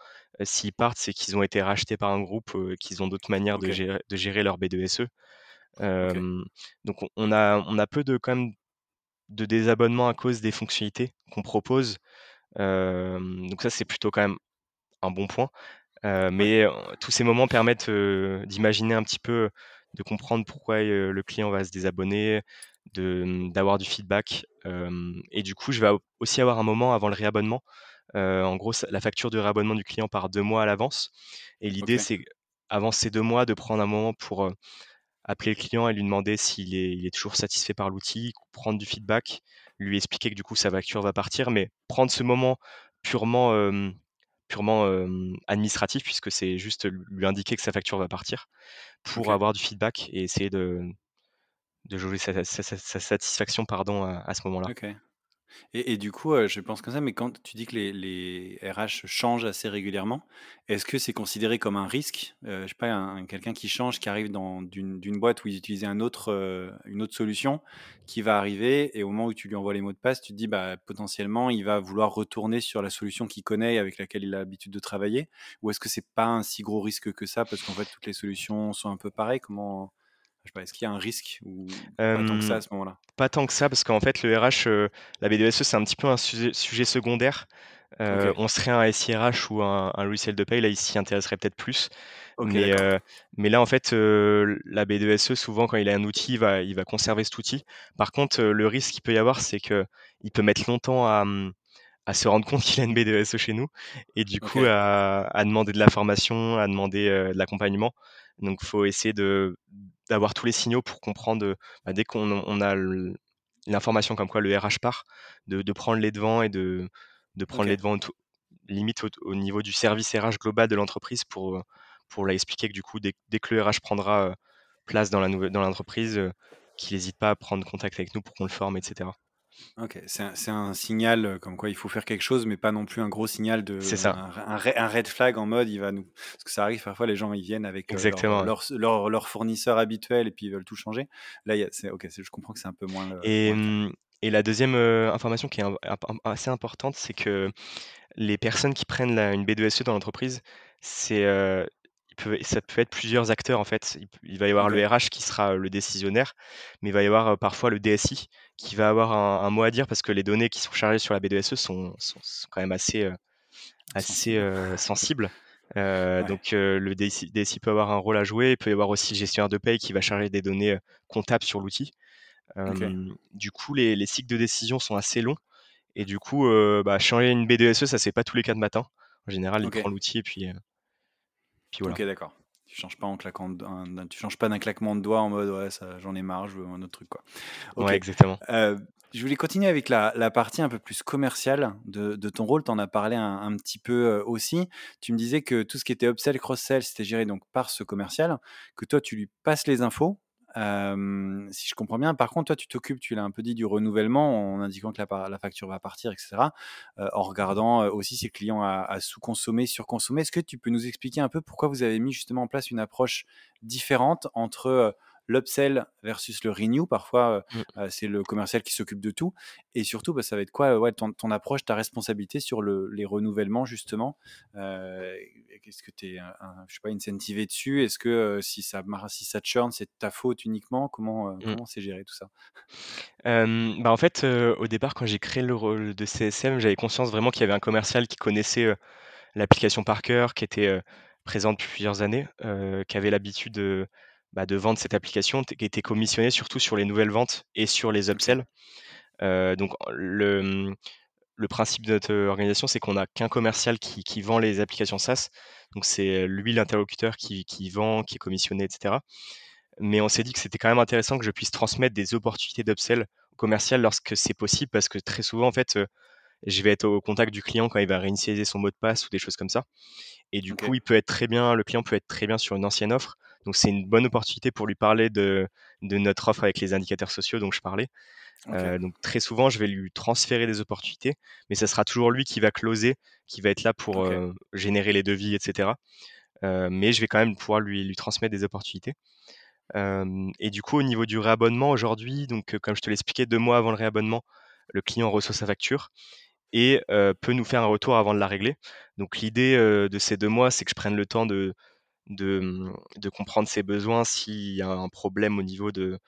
Euh, S'ils partent, c'est qu'ils ont été rachetés par un groupe, euh, qu'ils ont d'autres manières de gérer, de gérer leur B2SE. Ok. Euh, donc on- a, on a peu de quand même de désabonnements à cause des fonctionnalités qu'on propose. Donc ça c'est plutôt quand même un bon point. Mais tous ces moments permettent d'imaginer un petit peu, de comprendre pourquoi le client va se désabonner, de, d'avoir du feedback. Euh, et du coup, je vais au- aussi avoir un moment avant le réabonnement. En gros, la facture de réabonnement du client part deux mois à l'avance. Et l'idée, c'est avant ces deux mois de prendre un moment pour appeler le client et lui demander s'il est, il est toujours satisfait par l'outil, prendre du feedback, lui expliquer que du coup sa facture va partir, mais prendre ce moment purement, euh, purement euh, administratif, puisque c'est juste lui indiquer que sa facture va partir, pour avoir du feedback et essayer de, de jauger sa, sa- sa- sa satisfaction pardon, à, à ce moment-là. Et, du coup, euh, je pense comme ça, mais quand tu dis que les, RH changent assez régulièrement, est-ce que c'est considéré comme un risque? Euh, Je sais pas, un, quelqu'un qui change, qui arrive dans d'une boîte où ils utilisaient euh, une autre solution, qui va arriver et au moment où tu lui envoies les mots de passe, tu te dis bah potentiellement il va vouloir retourner sur la solution qu'il connaît et avec laquelle il a l'habitude de travailler? Ou est-ce que c'est pas un si gros risque que ça parce qu'en fait toutes les solutions sont un peu pareilles? Comment je sais pas, est-ce qu'il y a un risque ou pas tant que ça à ce moment-là? pas tant que ça, parce qu'en fait, le RH, euh, la BDSE, c'est un petit peu un sujet, sujet secondaire. Euh, on serait un SIRH ou un, un logiciel de paye, là, il s'y intéresserait peut-être plus. Mais, euh, mais là, en fait, euh, la B2SE, souvent, quand il a un outil, il va, il va conserver cet outil. Par contre, le risque qu'il peut y avoir, c'est que il peut mettre longtemps à, à se rendre compte qu'il a une B2SE chez nous et du coup à, à demander de la formation, à demander de l'accompagnement. Donc, il faut essayer de d'avoir tous les signaux pour comprendre, euh, bah, dès qu'on on a l'information comme quoi le RH part, de, de prendre les devants et de, de prendre les devants limite au, au niveau du service RH global de l'entreprise pour, euh, pour expliquer que du coup, dès, dès que le RH prendra euh, place dans la nouvelle, dans l'entreprise, euh, qu'il n'hésite pas à prendre contact avec nous pour qu'on le forme, etc. OK, c'est un c'est un signal, heu, comme quoi il faut faire quelque chose, mais pas non plus un gros signal C'est de ça, un un re un red flag en mode il va nous parce que ça arrive parfois les gens ils viennent avec, heu, leur exactement. leur leur leur fournisseur habituel et puis ils veulent tout changer. Là, y a c'est OK, c'est je comprends que c'est un peu moins le Et, moins et la deuxième euh, information qui est assez importante, c'est que les personnes qui prennent la- une B2SE dans l'entreprise, c'est, euh, il peut- ça peut être plusieurs acteurs en fait. Il, va y avoir le RH qui sera le décisionnaire, mais il va y avoir parfois le DSI qui va avoir un, un mot à dire parce que les données qui sont chargées sur la B2SE sont, sont- sont quand même assez, assez sensible. sensibles. Euh, Ouais, donc euh, le DSI, DSI peut avoir un rôle à jouer. Il peut y avoir aussi le gestionnaire de paye qui va charger des données comptables sur l'outil. Du coup, les, les cycles de décision sont assez longs. Et du coup, bah, changer une B2SE, ça se fait pas tous les quatre matins. En général, il prend l'outil et puis, puis voilà. OK, d'accord. Tu changes pas en claquant un tu changes pas d'un claquement de doigts en mode: «Ouais, ça j'en ai marre, je veux un autre truc, quoi». Ouais, OK. exactement. Heu, je voulais continuer avec la la partie un peu plus commerciale de de ton rôle. Tu en as parlé un un petit peu, heu, aussi. Tu me disais que tout ce qui était upsell, cross-sell, c'était géré donc par ce commercial, que toi tu lui passes les infos, si je comprends bien. Par contre, toi tu t'occupes, tu l'as un peu dit, du renouvellement en indiquant que la facture va partir et cetera, heu, en regardant, aussi si le client a a sous-consommé, surconsommé. Est-ce que tu peux nous expliquer un peu pourquoi vous avez mis justement en place une approche différente entre, l'upsell versus le renew? Parfois, Mm. Heu, c'est le commercial qui s'occupe de tout et surtout, bah, ça va être quoi, ouais, ton ton approche, ta responsabilité sur le les renouvellements justement? Heu, est-ce que tu es, je sais pas, incentivé dessus? Est-ce que, si ça si ça churn, c'est ta faute uniquement? Comment, heu, Mm. comment c'est géré tout ça? Euh, bah en fait, euh, au départ, quand j'ai créé le rôle de CSM, j'avais conscience vraiment qu'il y avait un commercial qui connaissait euh, l'application par cœur, qui était euh, présent depuis plusieurs années, euh, qui avait l'habitude de, bah, de vendre cette application, qui était commissionné surtout sur les nouvelles ventes et sur les upsells. Euh, donc le, le principe de notre organisation, c'est qu'on n'a qu'un commercial qui, qui vend les applications SaaS. Donc c'est lui l'interlocuteur qui, qui vend, qui est commissionné, etc. Mais on s'est dit que c'était quand même intéressant que je puisse transmettre des opportunités d'upsell au commercial lorsque c'est possible, parce que très souvent, en fait, euh, je vais être au contact du client quand il va réinitialiser son mot de passe ou des choses comme ça. Et du coup, il peut être très bien, le client peut être très bien sur une ancienne offre. Donc c'est une bonne opportunité pour lui parler de, de notre offre avec les indicateurs sociaux dont je parlais. Euh, donc très souvent, je vais lui transférer des opportunités, mais ça sera toujours lui qui va closer, qui va être là pour euh, générer les devis, etc. mais je vais quand même pouvoir lui, lui transmettre des opportunités. et du coup, au niveau du réabonnement aujourd'hui, donc comme je te l'expliquais, deux mois avant le réabonnement, le client reçoit sa facture et peut nous faire un retour avant de la régler. Donc l'idée de ces deux mois, c'est que je prenne le temps de, de, mmh, de comprendre ses besoins, s'il y a un problème au niveau de,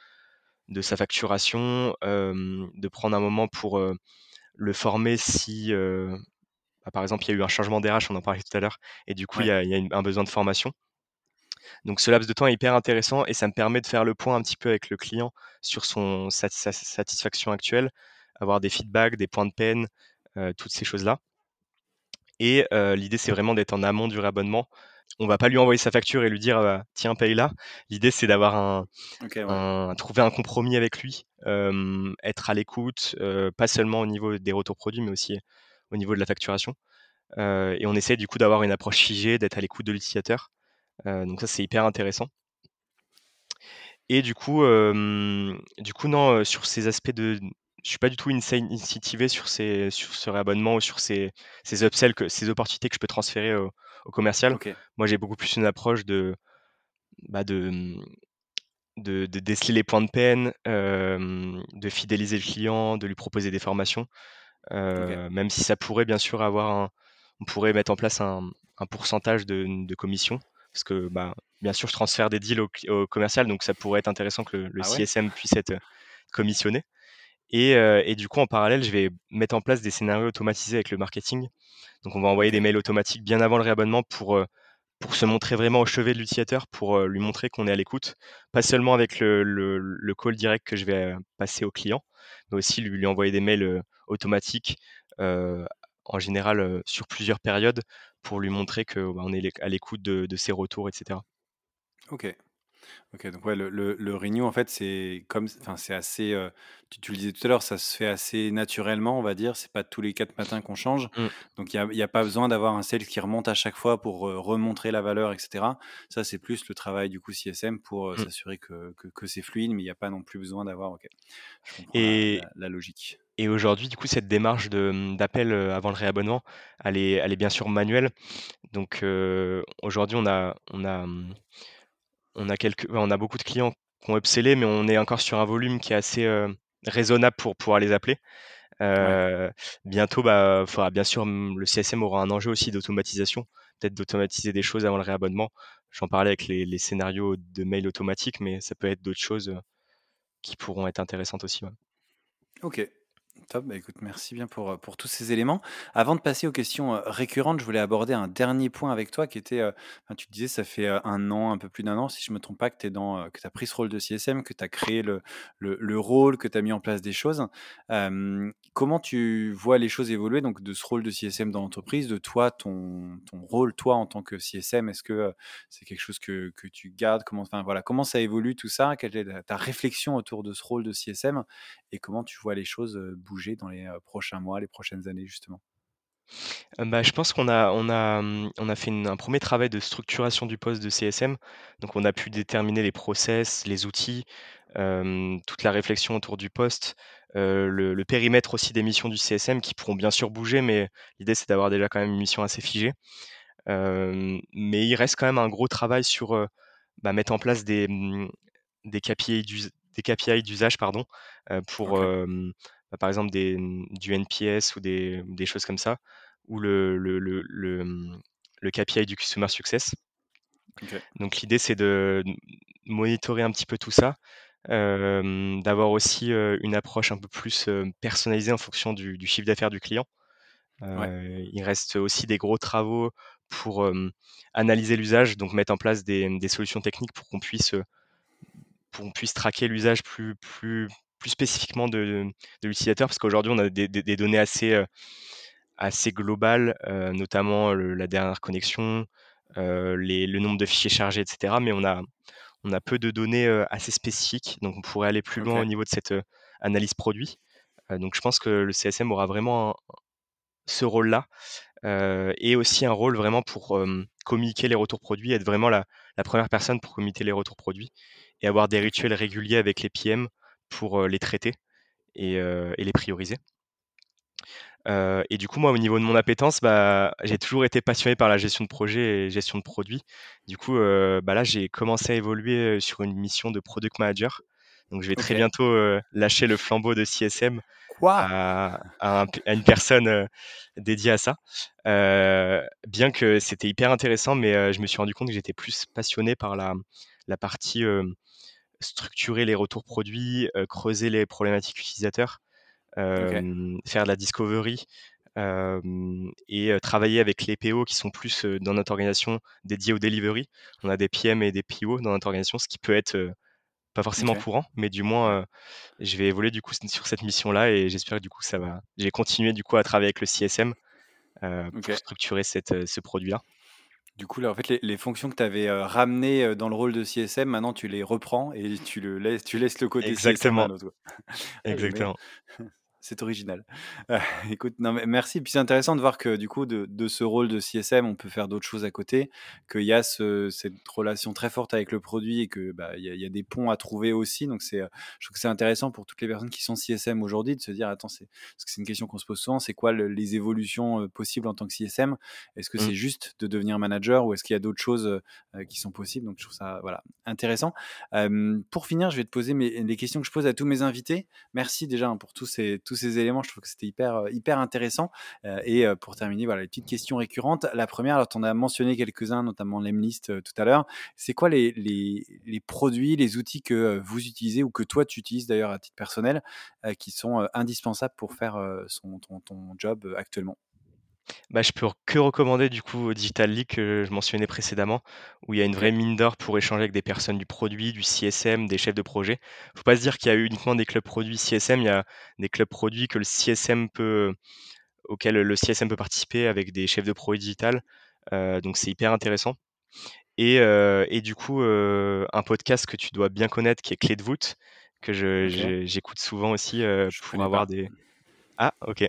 de sa facturation, de prendre un moment pour le former si, bah, par exemple, il y a eu un changement d'RH, on en parlait tout à l'heure, et du coup, il y a, un besoin de formation. Donc ce laps de temps est hyper intéressant et ça me permet de faire le point un petit peu avec le client sur son, sa, satisfaction actuelle, avoir des feedbacks, des points de peine, toutes ces choses-là. Et l'idée, c'est vraiment d'être en amont du réabonnement on va pas lui envoyer sa facture et lui dire «Bah, tiens paye là. L'idée c'est d'avoir un, trouver un compromis avec lui, être à l'écoute, pas seulement au niveau des retours produits, mais aussi au niveau de la facturation. et on essaie du coup d'avoir une approche figée, d'être à l'écoute de l'utilisateur. donc ça c'est hyper intéressant. Et du coup, du coup non, sur ces aspects de, je suis pas du tout incitivé sur ces, sur ce réabonnement ou sur ces, ces upsells, que, ces opportunités que je peux transférer au, commercial. Moi, j'ai beaucoup plus une approche de, bah de, de, déceler les points de peine, de fidéliser le client, de lui proposer des formations. Même si ça pourrait bien sûr avoir un, on pourrait mettre en place un, pourcentage de, commission, parce que bah, bien sûr je transfère des deals au, commercial, donc ça pourrait être intéressant que le, ah CSM puisse être commissionné. Et, et, du coup, en parallèle, je vais mettre en place des scénarios automatisés avec le marketing donc on va envoyer des mails automatiques bien avant le réabonnement pour, pour se montrer vraiment au chevet de l'utilisateur, pour lui montrer qu'on est à l'écoute, pas seulement avec le, le, call direct que je vais passer au client, mais aussi lui, lui envoyer des mails automatiques, en général sur plusieurs périodes, pour lui montrer qu'on bah, est à l'écoute de, de ses retours, etc. Ok. OK, donc ouais, le le le renew, en fait, c'est comme enfin, c'est assez, euh, tu tu le disais tout à l'heure, ça se fait assez naturellement, on va dire. C'est pas tous les quatre matins qu'on change. Mmh. Donc il y a pas besoin d'avoir un sales qui remonte à chaque fois pour, euh, remontrer la valeur et cetera. Ça, c'est plus le travail du coup CSM pour, euh, mmh. s'assurer que que que c'est fluide, mais il y a pas non plus besoin d'avoir OK, je comprends Et la logique. et aujourd'hui, du coup, cette démarche mmh, d'appel, avant le réabonnement, elle est elle est bien sûr manuelle. Donc, aujourd'hui, on a on a, on a, quelques, on a beaucoup de clients qui ont upsellé, mais on est encore sur un volume qui est assez euh, raisonnable pour pouvoir les appeler. Euh, bientôt, bah, faudra bien sûr, le CSM aura un enjeu aussi d'automatisation, peut-être d'automatiser des choses avant le réabonnement. J'en parlais avec les, scénarios de mail automatique, mais ça peut être d'autres choses euh, qui pourront être intéressantes aussi. Ok, Top, bah écoute, merci bien pour, euh, pour tous ces éléments. Avant de passer aux questions euh, récurrentes, je voulais aborder un dernier point avec toi qui était, euh, tu disais, ça fait un an, un peu plus d'un an, si je ne me trompe pas, que tu as pris ce rôle de CSM, que tu as créé le, le, rôle, que tu as mis en place des choses. comment tu vois les choses évoluer donc de ce rôle de CSM dans l'entreprise, de toi, ton, ton rôle, toi, en tant que CSM Est-ce que c'est quelque chose que, que tu gardes? Comment, voilà, comment ça évolue tout ça? Quelle est ta réflexion autour de ce rôle de CSM Et comment tu vois les choses bouger dans les prochains mois, les prochaines années justement bah, je pense qu'on a mmh, fait un premier travail de structuration du poste de CSM. Donc on a pu déterminer les process, les outils, toute la réflexion autour du poste, le périmètre aussi des missions du CSM qui pourront bien sûr bouger, mais l'idée c'est d'avoir déjà quand même une mission assez figée. mais il reste quand même un gros travail sur, bah, mettre en place des, mmh, des KPI des KPI d'usage pardon, pour, bah, par exemple des, mmh, du NPS ou des, des choses comme ça, ou le, le, le, le, mmh, KPI du Customer Success. Donc l'idée c'est de monitorer un petit peu tout ça, d'avoir aussi une approche un peu plus personnalisée en fonction du, du chiffre d'affaires du client. Il reste aussi des gros travaux pour analyser l'usage, donc mettre en place des, des solutions techniques pour qu'on puisse, pour qu'on puisse traquer l'usage plus, plus, plus spécifiquement de, l'utilisateur, parce qu'aujourd'hui, on a des, données assez, euh, assez globales, euh, notamment la dernière connexion, euh, le nombre de fichiers chargés, etc. Mais on a, on a peu de données assez spécifiques, donc on pourrait aller plus loin au niveau de cette analyse produit. donc je pense que le CSM aura vraiment ce rôle-là, et aussi un rôle vraiment pour communiquer les retours produits, être vraiment la, la, première personne pour communiquer les retours produits, et avoir des rituels réguliers avec les PM pour les traiter et, les prioriser. et du coup, moi, au niveau de mon appétence, bah, j'ai toujours été passionné par la gestion de projet et gestion de produits. Du coup, bah, là, j'ai commencé à évoluer sur une mission de product manager. Donc, je vais très bientôt lâcher le flambeau de CSM Quoi? à, à, une personne dédiée à ça. bien que c'était hyper intéressant, mais je me suis rendu compte que j'étais plus passionné par la, la partie structurer les retours produits, creuser les problématiques utilisateurs, faire de la discovery et travailler avec les PO qui sont plus dans notre organisation dédiés au delivery. On a des PM et des PO dans notre organisation, ce qui peut être pas forcément courant, mais du moins, je vais évoluer du coup sur cette mission-là et j'espère que du coup ça va. J'ai continué du coup à travailler avec le CSM pour structurer cette, ce produit-là. Du coup, là, en fait, les, fonctions que tu avais ramenées dans le rôle de CSM, maintenant tu les reprends et tu, le laisses, tu laisses le côté Exactement. CSM à l'autre. Exactement. c'est original. Euh, écoute, non, mais merci. Puis c'est intéressant de voir que du coup, de, de, ce rôle de CSM, on peut faire d'autres choses à côté, qu'il y a ce, cette relation très forte avec le produit et que bah, y, a, y, a des ponts à trouver aussi. Donc c'est, je trouve que c'est intéressant pour toutes les personnes qui sont CSM aujourd'hui de se dire, attends, c'est, parce que c'est une question qu'on se pose souvent, c'est quoi les évolutions possibles en tant que CSM Est-ce que mmh. c'est juste de devenir manager ou est-ce qu'il y a d'autres choses qui sont possibles? Donc je trouve ça voilà intéressant. Euh, pour finir, je vais te poser mes, les questions que je pose à tous mes invités. Merci déjà hein, pour tous ces tous ces éléments. Je trouve que c'était hyper, euh, hyper intéressant. Euh, et euh, pour terminer, voilà, les petites questions récurrentes. La première, alors tu en as mentionné quelques-uns, notamment l'Emlist tout à l'heure. C'est quoi les, les, les, produits, les outils que vous utilisez ou que toi tu utilises d'ailleurs à titre personnel qui sont indispensables pour faire son, ton, ton job actuellement? Bah, je peux que recommander du coup Digital League que je mentionnais précédemment, où il y a une vraie mine d'or pour échanger avec des personnes du produit, du CSM, des chefs de projet. Faut pas se dire qu'il y a uniquement des clubs produits CSM, il y a des clubs produits que le CSM peut, auxquels le CSM peut participer avec des chefs de projet digital. Euh, donc c'est hyper intéressant. Et, euh, et du coup, euh, un podcast que tu dois bien connaître qui est Clé de voûte, que j'écoute souvent aussi pour avoir des. Ah, ok.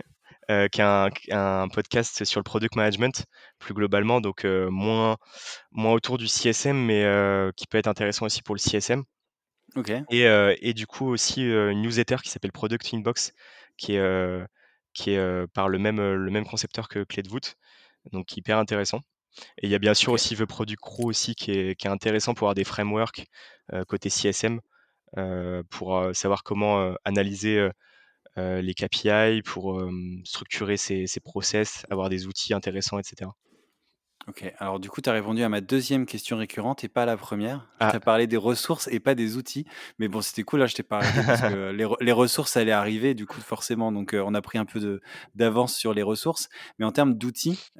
Euh, qui est un, podcast sur le product management plus globalement, donc euh, moins, moins autour du CSM, mais euh, qui peut être intéressant aussi pour le CSM. Et, et, du coup aussi une newsletter qui s'appelle Product Inbox, qui est, qui est par le même, le même concepteur que Clé de voûte, donc hyper intéressant. Et il y a bien sûr aussi The Product Crew aussi qui est, qui est intéressant pour avoir des frameworks côté CSM pour savoir comment analyser euh, les KPI pour structurer ces, process, avoir des outils intéressants, etc. Ok, alors du coup, tu as répondu à ma deuxième question récurrente et pas à la première. Ah. Tu as parlé des ressources et pas des outils. Mais bon, c'était cool, là, je t'ai parlé parce que les, ressources allaient arriver, du coup, forcément. Donc, on a pris un peu d'avance sur les ressources. Mais en termes d'outils,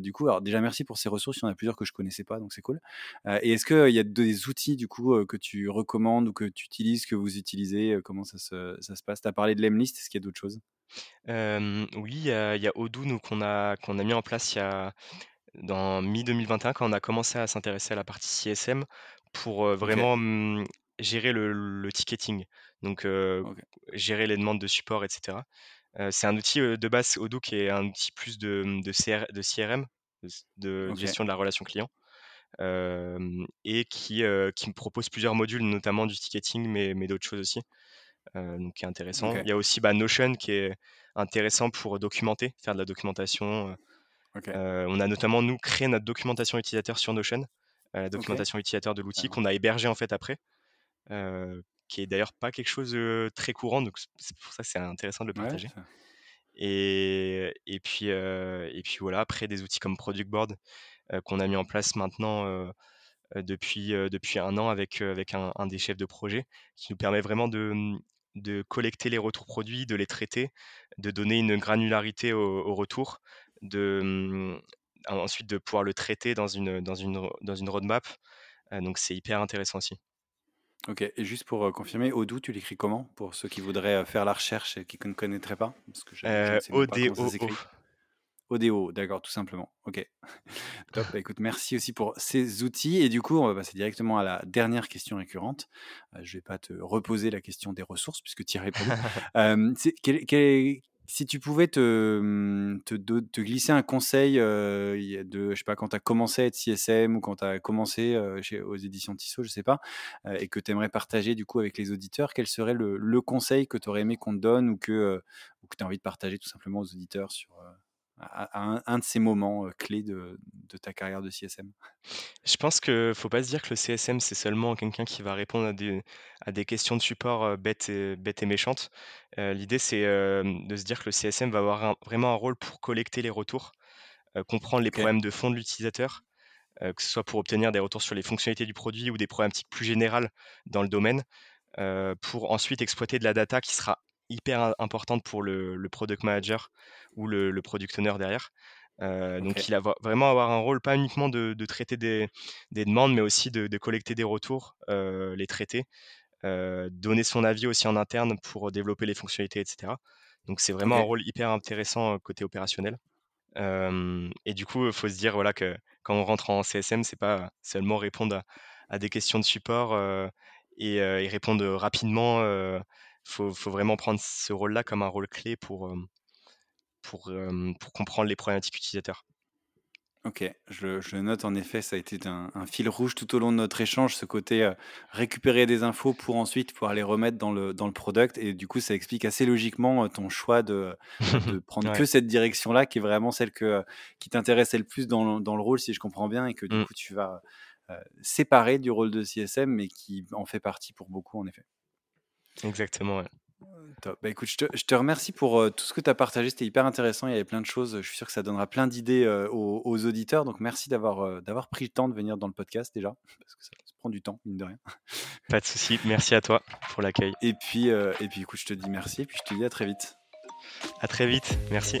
du coup, alors déjà, merci pour ces ressources. Il y en a plusieurs que je connaissais pas, donc c'est cool. et est-ce qu'il y a des outils, du coup, que tu recommandes ou que tu utilises, que vous utilisez Comment ça se, ça se passe? Tu as parlé de l'Emlist, est-ce qu'il y a d'autres choses? Oui, il y a, y a Odoo, nous, qu'on a, qu'on a mis en place il y a dans mi-2021 quand on a commencé à s'intéresser à la partie CSM pour vraiment mmh, gérer le, ticketing, donc gérer les demandes de support, etc. c'est un outil de base Odoo qui est un outil plus de, mmh, de CRM, de, gestion de la relation client, et qui, qui me propose plusieurs modules, notamment du ticketing, mais, mais d'autres choses aussi. donc qui est intéressant. Il y a aussi bah, Notion qui est intéressant pour documenter, faire de la documentation, euh, on a notamment, nous, créé notre documentation utilisateur sur Notion, euh, la documentation utilisateur de l'outil qu'on a hébergé en fait après, euh, qui est d'ailleurs pas quelque chose de très courant, donc c'est pour ça que c'est intéressant de le partager. et, et, puis, et puis voilà, après des outils comme Product Board qu'on a mis en place maintenant depuis, depuis un an avec, avec un, des chefs de projet, qui nous permet vraiment de, de collecter les retours produits, de les traiter, de donner une granularité au, au retour, de, mmh, ensuite de pouvoir le traiter dans une, dans une, dans une roadmap. donc c'est hyper intéressant aussi. Ok, et juste pour confirmer, Odoo, tu l'écris comment Pour ceux qui voudraient faire la recherche et qui ne connaîtraient pas? Parce que je, O-D-O-O. ODO, d'accord, tout simplement. Ok. Top. Bah, écoute, merci aussi pour ces outils. Et du coup, on va passer directement à la dernière question récurrente. je ne vais pas te reposer la question des ressources puisque tu y réponds. euh, quel, quel, Si tu pouvais te, mmh, glisser un conseil de, je sais pas, quand tu as commencé à être CSM ou quand tu as commencé aux éditions Tissot, je sais pas, et que tu aimerais partager du coup avec les auditeurs, quel serait le, le conseil que tu aurais aimé qu'on te donne ou que, ou que tu as envie de partager tout simplement aux auditeurs sur à, un, de ces moments clés de, de, ta carrière de CSM Je pense qu'il ne faut pas se dire que le CSM, c'est seulement quelqu'un qui va répondre à des, à des questions de support bêtes, et, bêtes et méchantes. L'idée, c'est de se dire que le CSM va avoir vraiment un rôle pour collecter les retours, comprendre les problèmes de fond de l'utilisateur, que ce soit pour obtenir des retours sur les fonctionnalités du produit ou des problématiques plus générales dans le domaine, pour ensuite exploiter de la data qui sera hyper importante pour le, product manager ou le, product owner derrière. Donc, il va vraiment avoir un rôle pas uniquement de, traiter des, demandes, mais aussi de, collecter des retours, les traiter, donner son avis aussi en interne pour développer les fonctionnalités, etc. Donc, c'est vraiment un rôle hyper intéressant côté opérationnel. et du coup, il faut se dire voilà, que quand on rentre en CSM, c'est pas seulement répondre à, des questions de support et, et, répondre rapidement faut, faut vraiment prendre ce rôle-là comme un rôle clé pour, pour, pour comprendre les problématiques utilisateurs. Ok, je, je, note en effet, ça a été un, fil rouge tout au long de notre échange, ce côté récupérer des infos pour ensuite pouvoir les remettre dans le, dans le product. Et du coup, ça explique assez logiquement ton choix de, de prendre que cette direction-là, qui est vraiment celle que, qui t'intéressait le plus dans, dans, le rôle, si je comprends bien, et que du mmh. coup, tu vas séparer du rôle de CSM, mais qui en fait partie pour beaucoup, en effet. Exactement, Bah, écoute, je te, remercie pour tout ce que tu as partagé. C'était hyper intéressant. Il y avait plein de choses. Je suis sûr que ça donnera plein d'idées aux, auditeurs. Donc, merci d'avoir d'avoir pris le temps de venir dans le podcast déjà, parce que ça, prend du temps, mine de rien. Pas de souci. Merci à toi pour l'accueil. Et puis, et puis, écoute, je te dis merci. Et puis, je te dis à très vite. À très vite. Merci.